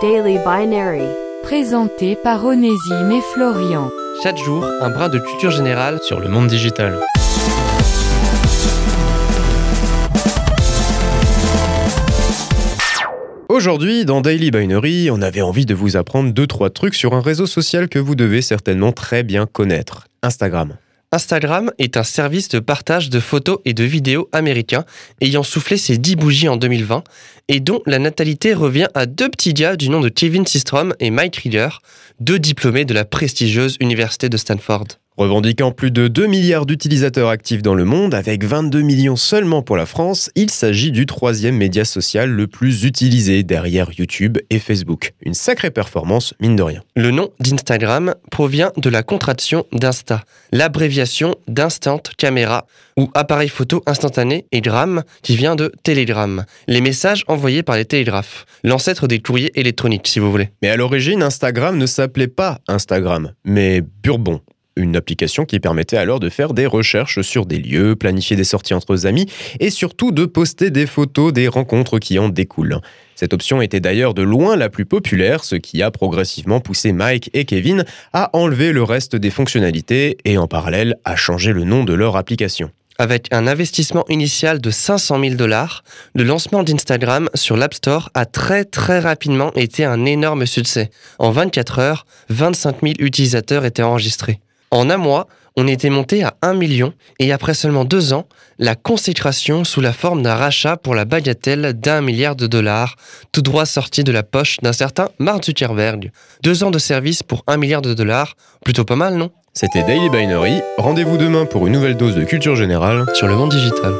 Daily Binary. Présenté par Onésime et Florian. Chaque jour, un brin de culture générale sur le monde digital. Aujourd'hui, dans Daily Binary, on avait envie de vous apprendre 2-3 trucs sur un réseau social que vous devez certainement très bien connaître, Instagram. Instagram est un service de partage de photos et de vidéos américain ayant soufflé ses 10 bougies en 2020 et dont la natalité revient à deux petits gars du nom de Kevin Systrom et Mike Reader, deux diplômés de la prestigieuse université de Stanford. Revendiquant plus de 2 milliards d'utilisateurs actifs dans le monde, avec 22 millions seulement pour la France, il s'agit du troisième média social le plus utilisé derrière YouTube et Facebook. Une sacrée performance, mine de rien. Le nom d'Instagram provient de la contraction d'Insta, l'abréviation d'Instant Camera, ou appareil photo instantané, et Gram, qui vient de Telegram, les messages envoyés par les télégraphes, l'ancêtre des courriers électroniques, si vous voulez. Mais à l'origine, Instagram ne s'appelait pas Instagram, mais Bourbon une application qui permettait alors de faire des recherches sur des lieux, planifier des sorties entre amis et surtout de poster des photos des rencontres qui en découlent. Cette option était d'ailleurs de loin la plus populaire, ce qui a progressivement poussé Mike et Kevin à enlever le reste des fonctionnalités et en parallèle à changer le nom de leur application. Avec un investissement initial de 500 000 dollars, le lancement d'Instagram sur l'App Store a très très rapidement été un énorme succès. En 24 heures, 25 000 utilisateurs étaient enregistrés. En un mois, on était monté à 1 million et après seulement deux ans, la consécration sous la forme d'un rachat pour la bagatelle d'un milliard de dollars, tout droit sorti de la poche d'un certain Mark Zuckerberg. Deux ans de service pour un milliard de dollars, plutôt pas mal, non? C'était Daily Binary. Rendez-vous demain pour une nouvelle dose de culture générale sur le monde digital.